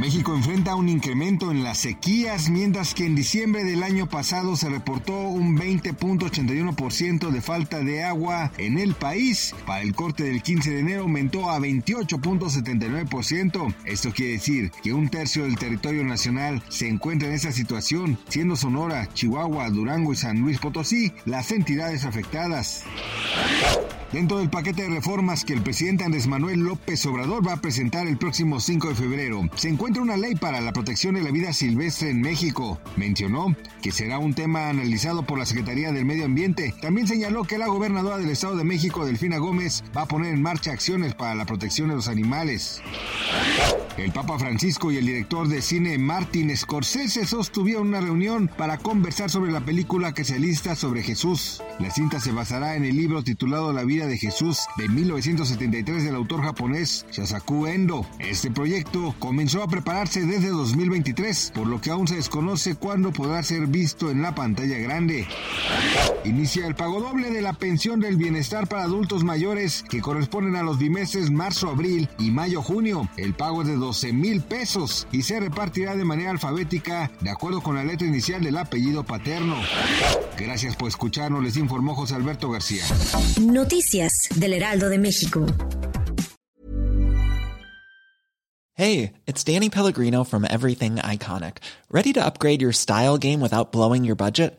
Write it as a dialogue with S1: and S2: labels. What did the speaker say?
S1: México enfrenta un incremento en las sequías, mientras que en diciembre del año pasado se reportó un 20.81% de falta de agua en el país. Para el corte del 15 de enero aumentó a 28.79%. Esto quiere decir que un tercio del territorio nacional se encuentra en esa situación, siendo Sonora, Chihuahua, Durango y San Luis Potosí las entidades afectadas. Dentro del paquete de reformas que el presidente Andrés Manuel López Obrador va a presentar el próximo 5 de febrero, se encuentra una ley para la protección de la vida silvestre en México. Mencionó que será un tema analizado por la Secretaría del Medio Ambiente. También señaló que la gobernadora del Estado de México, Delfina Gómez, va a poner en marcha acciones para la protección de los animales. El Papa Francisco y el director de cine Martin Scorsese sostuvieron una reunión para conversar sobre la película que se lista sobre Jesús. La cinta se basará en el libro titulado La vida de Jesús de 1973 del autor japonés Shasaku Endo. Este proyecto comenzó a prepararse desde 2023, por lo que aún se desconoce cuándo podrá ser visto en la pantalla grande. Inicia el pago doble de la pensión del bienestar para adultos mayores que corresponden a los bimestres marzo-abril y mayo-junio. El pago de 12 mil pesos y se repartirá de manera alfabética de acuerdo con la letra inicial del apellido paterno. Gracias por escucharnos, les informó José Alberto García.
S2: Noticias del Heraldo de México.
S3: Hey, it's Danny Pellegrino from Everything Iconic. ¿Ready to upgrade your style game without blowing your budget?